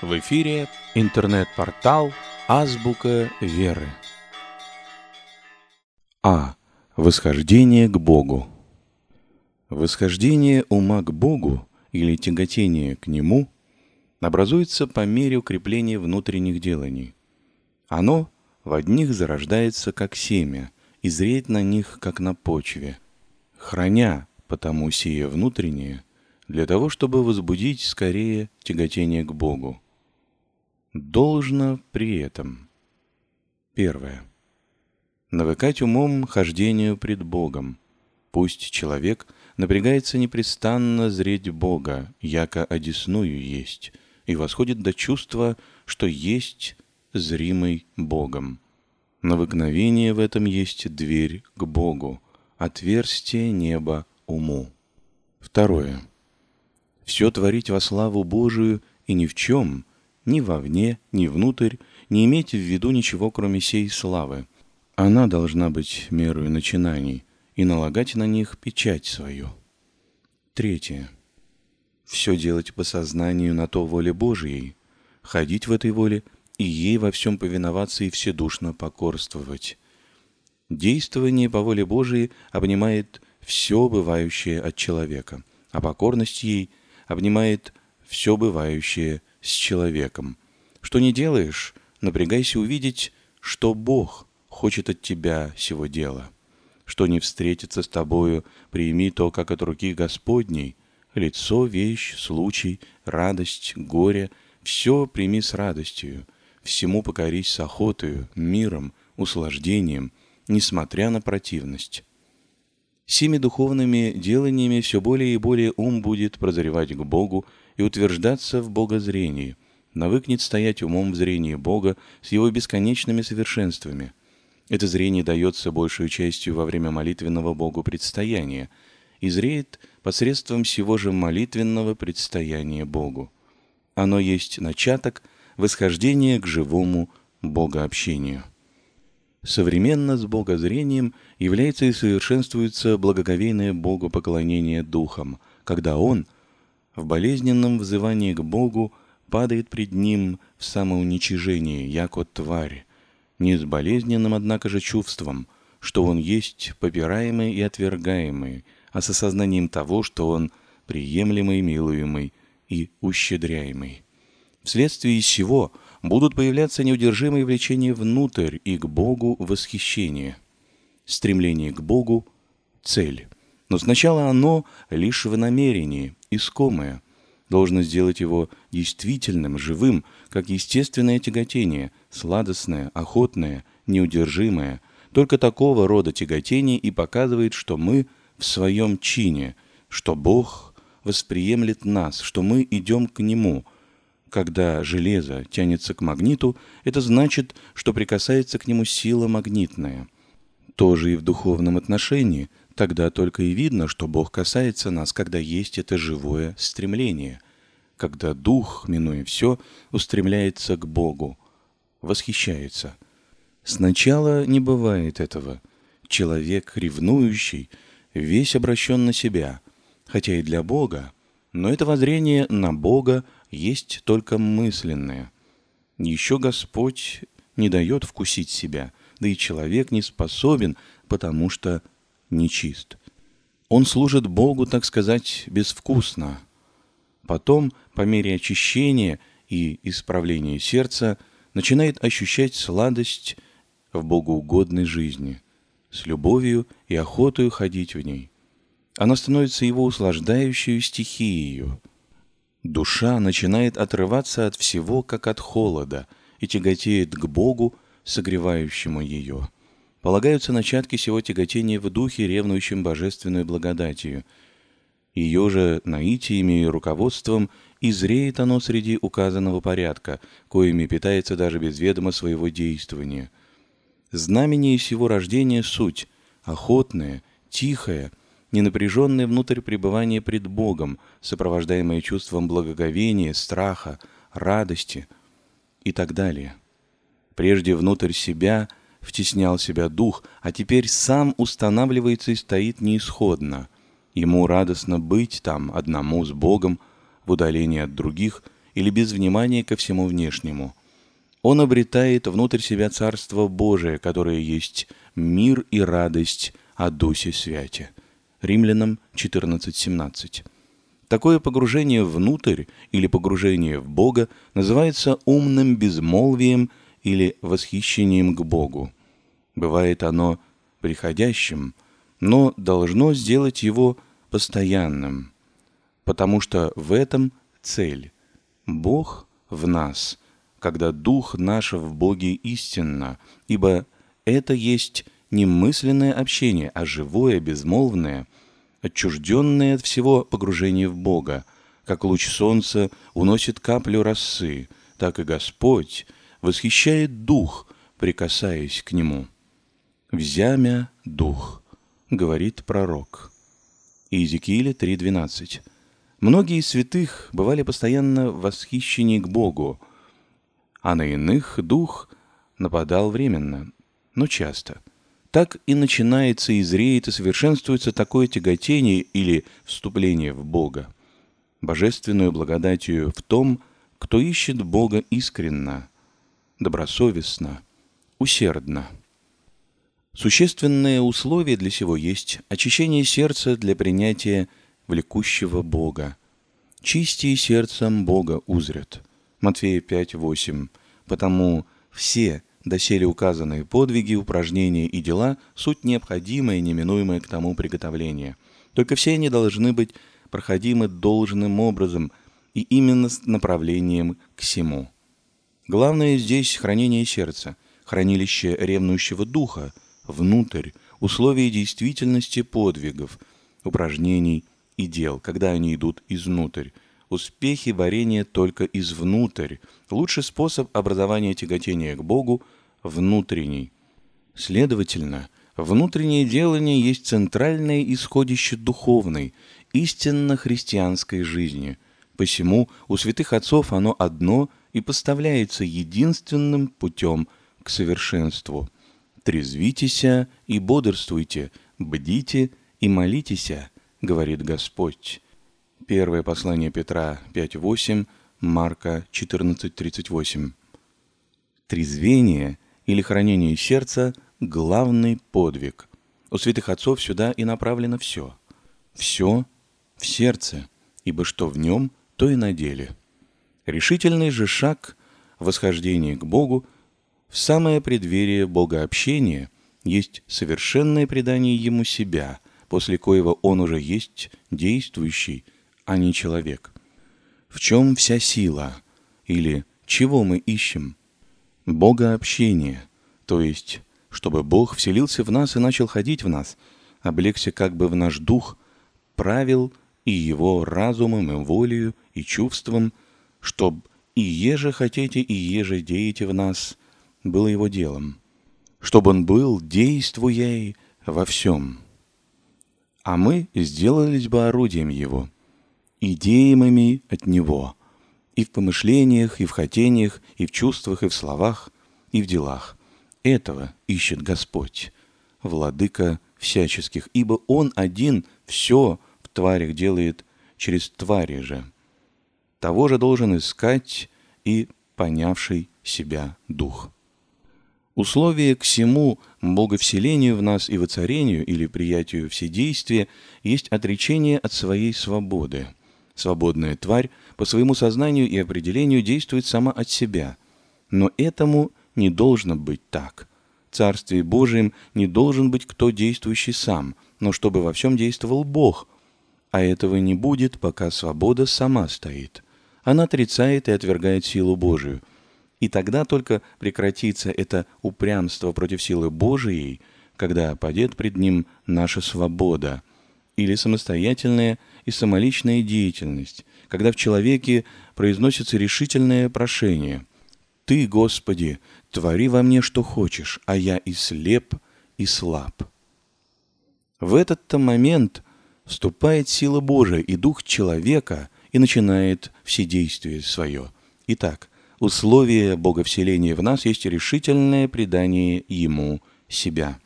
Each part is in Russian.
В эфире интернет-портал «Азбука веры». А. Восхождение к Богу. Восхождение ума к Богу или тяготение к Нему образуется по мере укрепления внутренних деланий. Оно в одних зарождается как семя и зреет на них как на почве, храня потому сие внутреннее для того, чтобы возбудить скорее тяготение к Богу. Должно при этом. Первое. Навыкать умом хождению пред Богом. Пусть человек напрягается непрестанно зреть Бога, яко одесную есть, и восходит до чувства, что есть зримый Богом. Навыкновение в этом есть дверь к Богу, отверстие неба уму. Второе. Все творить во славу Божию и ни в чем, ни вовне, ни внутрь, не иметь в виду ничего, кроме сей славы. Она должна быть мерою начинаний и налагать на них печать свою. Третье. Все делать по сознанию на то воле Божией, ходить в этой воле и ей во всем повиноваться и вседушно покорствовать. Действование по воле Божией обнимает все бывающее от человека, а покорность ей обнимает все бывающее с человеком. Что не делаешь, напрягайся увидеть, что Бог хочет от тебя сего дела. Что не встретится с тобою, прими то, как от руки Господней. Лицо, вещь, случай, радость, горе — все прими с радостью. Всему покорись с охотою, миром, услаждением, несмотря на противность. Сими духовными деланиями все более и более ум будет прозревать к Богу и утверждаться в богозрении, навыкнет стоять умом в зрении Бога с его бесконечными совершенствами. Это зрение дается большую частью во время молитвенного Богу предстояния и зреет посредством всего же молитвенного предстояния Богу. Оно есть начаток восхождения к живому богообщению. Современно с богозрением является и совершенствуется благоговейное Богу поклонение духом, когда он в болезненном взывании к Богу падает пред ним в самоуничижение, яко тварь, не с болезненным, однако же, чувством, что он есть попираемый и отвергаемый, а с осознанием того, что он приемлемый, милуемый и ущедряемый. Вследствие сего – будут появляться неудержимые влечения внутрь и к Богу восхищение. Стремление к Богу – цель. Но сначала оно лишь в намерении, искомое. Должно сделать его действительным, живым, как естественное тяготение, сладостное, охотное, неудержимое. Только такого рода тяготение и показывает, что мы в своем чине, что Бог восприемлет нас, что мы идем к Нему – когда железо тянется к магниту, это значит, что прикасается к нему сила магнитная. Тоже и в духовном отношении, тогда только и видно, что Бог касается нас, когда есть это живое стремление, когда дух, минуя все, устремляется к Богу, восхищается. Сначала не бывает этого. Человек, ревнующий, весь обращен на себя, хотя и для Бога, но это воззрение на Бога – есть только мысленное. Еще Господь не дает вкусить себя, да и человек не способен, потому что нечист. Он служит Богу, так сказать, безвкусно. Потом, по мере очищения и исправления сердца, начинает ощущать сладость в богоугодной жизни, с любовью и охотою ходить в ней. Она становится его услаждающей стихией, Душа начинает отрываться от всего, как от холода, и тяготеет к Богу, согревающему ее. Полагаются начатки сего тяготения в духе, ревнующем божественную благодатью. Ее же наитиями и руководством и зреет оно среди указанного порядка, коими питается даже без ведома своего действования. Знамение сего рождения — суть, охотная, тихая, ненапряженное внутрь пребывание пред Богом, сопровождаемое чувством благоговения, страха, радости и так далее. Прежде внутрь себя втеснял себя дух, а теперь сам устанавливается и стоит неисходно. Ему радостно быть там, одному с Богом, в удалении от других, или без внимания ко всему внешнему. Он обретает внутрь себя Царство Божие, которое есть мир и радость о Дусе Святе. Римлянам 14.17. Такое погружение внутрь или погружение в Бога называется умным безмолвием или восхищением к Богу. Бывает оно приходящим, но должно сделать его постоянным, потому что в этом цель. Бог в нас, когда Дух наш в Боге истинно, ибо это есть не мысленное общение, а живое, безмолвное, отчужденное от всего погружение в Бога, как луч солнца уносит каплю росы, так и Господь восхищает Дух, прикасаясь к Нему. «Взямя Дух», — говорит пророк. Иезекииля 3.12. Многие святых бывали постоянно в восхищении к Богу, а на иных Дух нападал временно, но часто. Так и начинается и зреет и совершенствуется такое тяготение или вступление в Бога. Божественную благодатью в том, кто ищет Бога искренно, добросовестно, усердно. Существенное условие для сего есть очищение сердца для принятия влекущего Бога. «Чисти сердцем Бога узрят». Матфея 5:8. Потому все доселе указанные подвиги, упражнения и дела – суть необходимое и неминуемое к тому приготовление. Только все они должны быть проходимы должным образом и именно с направлением к всему. Главное здесь хранение сердца, хранилище ревнующего духа, внутрь, условия действительности подвигов, упражнений и дел, когда они идут изнутрь. Успехи варения только извнутрь. Лучший способ образования тяготения к Богу – внутренний. Следовательно, внутреннее делание есть центральное исходище духовной, истинно христианской жизни. Посему у святых отцов оно одно и поставляется единственным путем к совершенству. «Трезвитеся и бодрствуйте, бдите и молитеся», — говорит Господь. Первое послание Петра 5.8, Марка 14.38. Трезвение или хранение сердца – главный подвиг. У святых отцов сюда и направлено все. Все в сердце, ибо что в нем, то и на деле. Решительный же шаг восхождения к Богу в самое преддверие Богообщения есть совершенное предание Ему себя – после коего он уже есть действующий, а не человек. В чем вся сила? Или чего мы ищем? Бога общения, то есть, чтобы Бог вселился в нас и начал ходить в нас, облегся как бы в наш дух, правил и его разумом, и волею, и чувством, чтоб и еже хотите, и еже деете в нас, было его делом, чтобы он был, действуя во всем а мы сделались бы орудием Его, идеемыми от Него, и в помышлениях, и в хотениях, и в чувствах, и в словах, и в делах. Этого ищет Господь, Владыка всяческих, ибо Он один все в тварях делает через твари же. Того же должен искать и понявший себя Дух. Условие к всему боговселению в нас и воцарению или приятию вседействия есть отречение от своей свободы. Свободная тварь по своему сознанию и определению действует сама от себя. Но этому не должно быть так. В Царстве Божием не должен быть кто действующий сам, но чтобы во всем действовал Бог. А этого не будет, пока свобода сама стоит. Она отрицает и отвергает силу Божию – и тогда только прекратится это упрямство против силы Божией, когда падет пред ним наша свобода, или самостоятельная и самоличная деятельность, когда в человеке произносится решительное прошение «Ты, Господи, твори во мне, что хочешь, а я и слеп, и слаб». В этот-то момент вступает сила Божия и дух человека и начинает все действия свое. Итак, условие Боговселения в нас есть решительное предание Ему себя.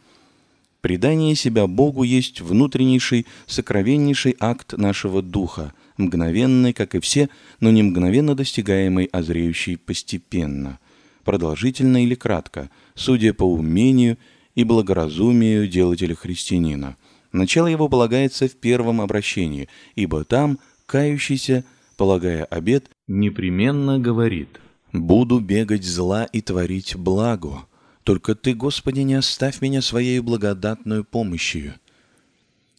Предание себя Богу есть внутреннейший, сокровеннейший акт нашего духа, мгновенной, как и все, но не мгновенно достигаемой, а зреющей постепенно, продолжительно или кратко, судя по умению и благоразумию делателя-христианина. Начало его полагается в первом обращении, ибо там кающийся, полагая обет, непременно говорит «Буду бегать зла и творить благо, только Ты, Господи, не оставь меня Своей благодатную помощью».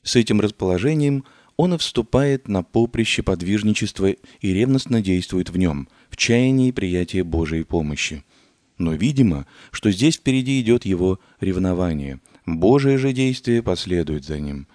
С этим расположением он и вступает на поприще подвижничества и ревностно действует в нем, в чаянии приятия Божией помощи. Но видимо, что здесь впереди идет его ревнование. Божие же действие последует за ним.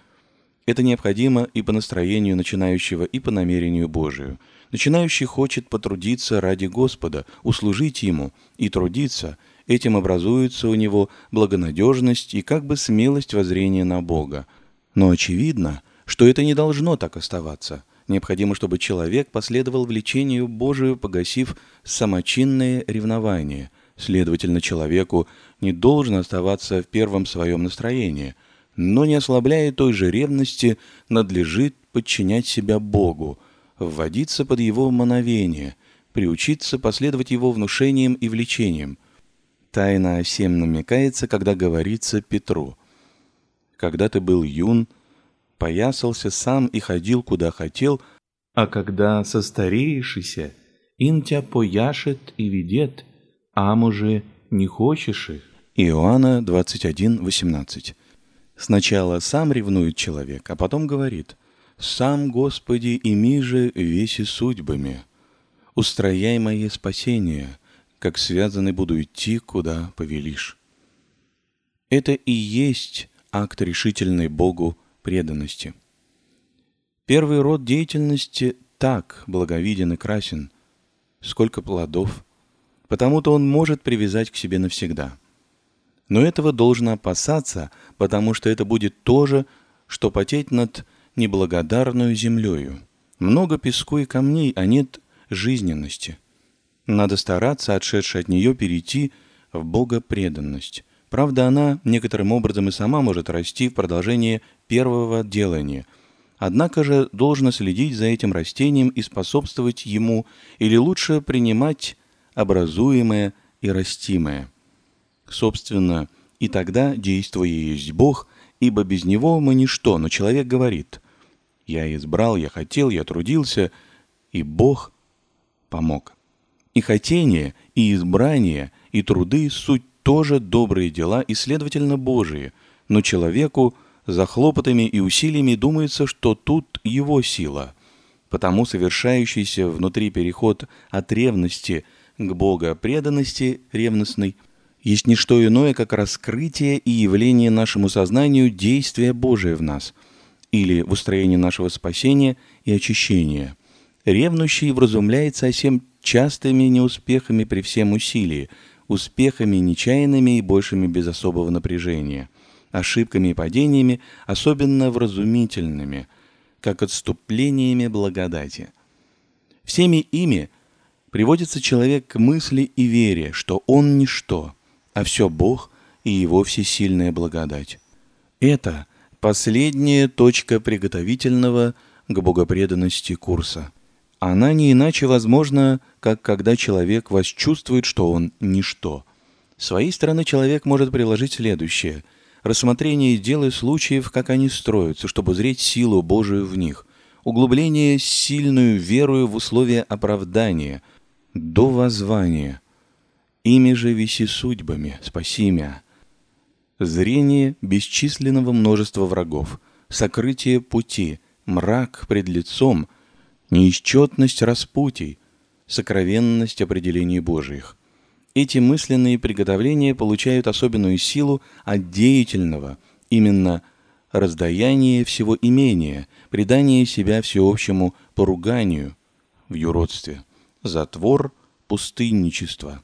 Это необходимо и по настроению начинающего, и по намерению Божию. Начинающий хочет потрудиться ради Господа, услужить Ему и трудиться. Этим образуется у него благонадежность и как бы смелость воззрения на Бога. Но очевидно, что это не должно так оставаться. Необходимо, чтобы человек последовал влечению Божию, погасив самочинное ревнование. Следовательно, человеку не должно оставаться в первом своем настроении, но не ослабляя той же ревности, надлежит подчинять себя Богу, вводиться под Его мановение, приучиться последовать Его внушениям и влечениям. Тайна всем намекается, когда говорится Петру. «Когда ты был юн, поясался сам и ходил, куда хотел, а когда состареешься, ин тебя пояшет и ведет, а може не хочешь их. Иоанна 21:18. Сначала сам ревнует человек, а потом говорит: "Сам, Господи, ими же веси судьбами, устрояй мое спасение, как связанный буду идти, куда повелишь". Это и есть акт решительный Богу преданности. Первый род деятельности так благовиден и красен, сколько плодов, потому-то он может привязать к себе навсегда. Но этого должно опасаться, потому что это будет то же, что потеть над неблагодарную землею. Много песку и камней, а нет жизненности. Надо стараться, отшедший от нее, перейти в богопреданность. Правда, она некоторым образом и сама может расти в продолжении первого делания. Однако же должно следить за этим растением и способствовать ему, или лучше принимать образуемое и растимое. Собственно, и тогда действуя есть Бог, ибо без Него мы ничто, но человек говорит «Я избрал, я хотел, я трудился, и Бог помог». И хотение, и избрание, и труды – суть тоже добрые дела и, следовательно, Божии, но человеку за хлопотами и усилиями думается, что тут его сила. Потому совершающийся внутри переход от ревности к Бога преданности ревностной есть не что иное, как раскрытие и явление нашему сознанию действия Божия в нас или в устроении нашего спасения и очищения. Ревнущий вразумляется о всем частыми неуспехами при всем усилии, успехами нечаянными и большими без особого напряжения, ошибками и падениями, особенно вразумительными, как отступлениями благодати. Всеми ими приводится человек к мысли и вере, что он ничто, а все Бог и его всесильная благодать. Это последняя точка приготовительного к богопреданности курса – она не иначе возможна, как когда человек восчувствует, что он ничто. С своей стороны человек может приложить следующее – рассмотрение дел и случаев, как они строятся, чтобы зреть силу Божию в них, углубление сильную верою в условия оправдания, до воззвания. Ими же виси судьбами, спаси мя. Зрение бесчисленного множества врагов, сокрытие пути, мрак пред лицом – неисчетность распутий, сокровенность определений Божиих. Эти мысленные приготовления получают особенную силу от деятельного, именно раздаяния всего имения, предания себя всеобщему поруганию в юродстве, затвор, пустынничество.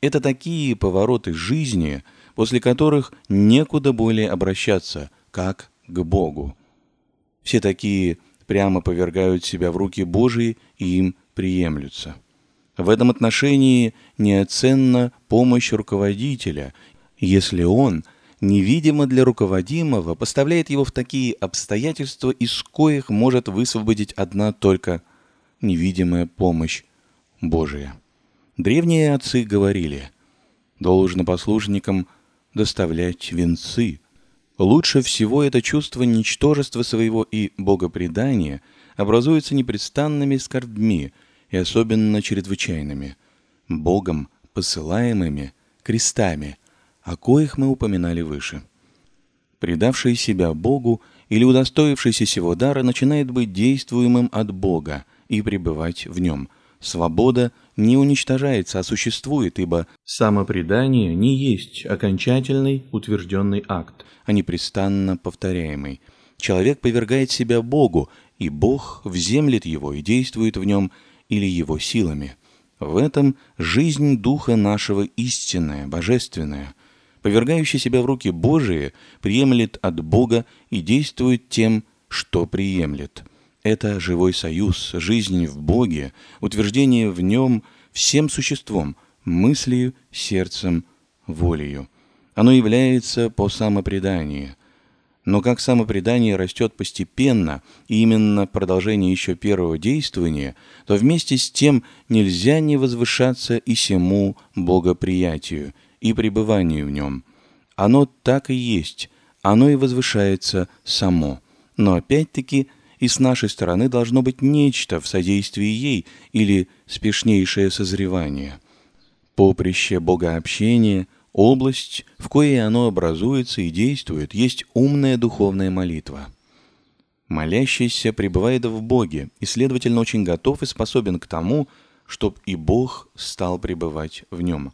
Это такие повороты жизни, после которых некуда более обращаться, как к Богу. Все такие прямо повергают себя в руки Божии и им приемлются. В этом отношении неоценна помощь руководителя, если он невидимо для руководимого, поставляет его в такие обстоятельства, из коих может высвободить одна только невидимая помощь Божия. Древние отцы говорили, должно послушникам доставлять венцы. Лучше всего это чувство ничтожества своего и богопредания образуется непрестанными скорбьми и особенно чрезвычайными, Богом посылаемыми крестами, о коих мы упоминали выше. Предавший себя Богу или удостоившийся сего дара начинает быть действуемым от Бога и пребывать в нем. Свобода не уничтожается, а существует, ибо самопредание не есть окончательный утвержденный акт, а непрестанно повторяемый. Человек повергает себя Богу, и Бог вземлет его и действует в нем или его силами. В этом жизнь Духа нашего истинная, божественная. Повергающий себя в руки Божии приемлет от Бога и действует тем, что приемлет. Это живой союз, жизнь в Боге, утверждение в Нем всем существом, мыслью, сердцем, волею. Оно является по самопреданию – но как самопредание растет постепенно, и именно продолжение еще первого действования, то вместе с тем нельзя не возвышаться и сему богоприятию, и пребыванию в нем. Оно так и есть, оно и возвышается само. Но опять-таки и с нашей стороны должно быть нечто в содействии ей или спешнейшее созревание. Поприще богообщения – Область, в коей оно образуется и действует, есть умная духовная молитва. Молящийся пребывает в Боге и, следовательно, очень готов и способен к тому, чтобы и Бог стал пребывать в нем.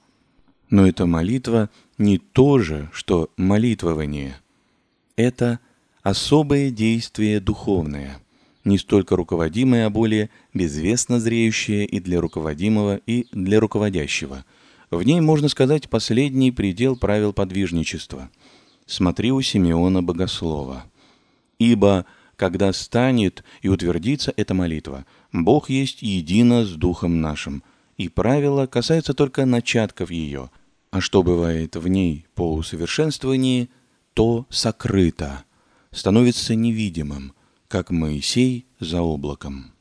Но эта молитва не то же, что молитвование. Это особое действие духовное, не столько руководимое, а более безвестно зреющее и для руководимого, и для руководящего – в ней, можно сказать, последний предел правил подвижничества. Смотри у Симеона Богослова. «Ибо, когда станет и утвердится эта молитва, Бог есть едино с Духом нашим, и правила касаются только начатков ее, а что бывает в ней по усовершенствовании, то сокрыто, становится невидимым, как Моисей за облаком».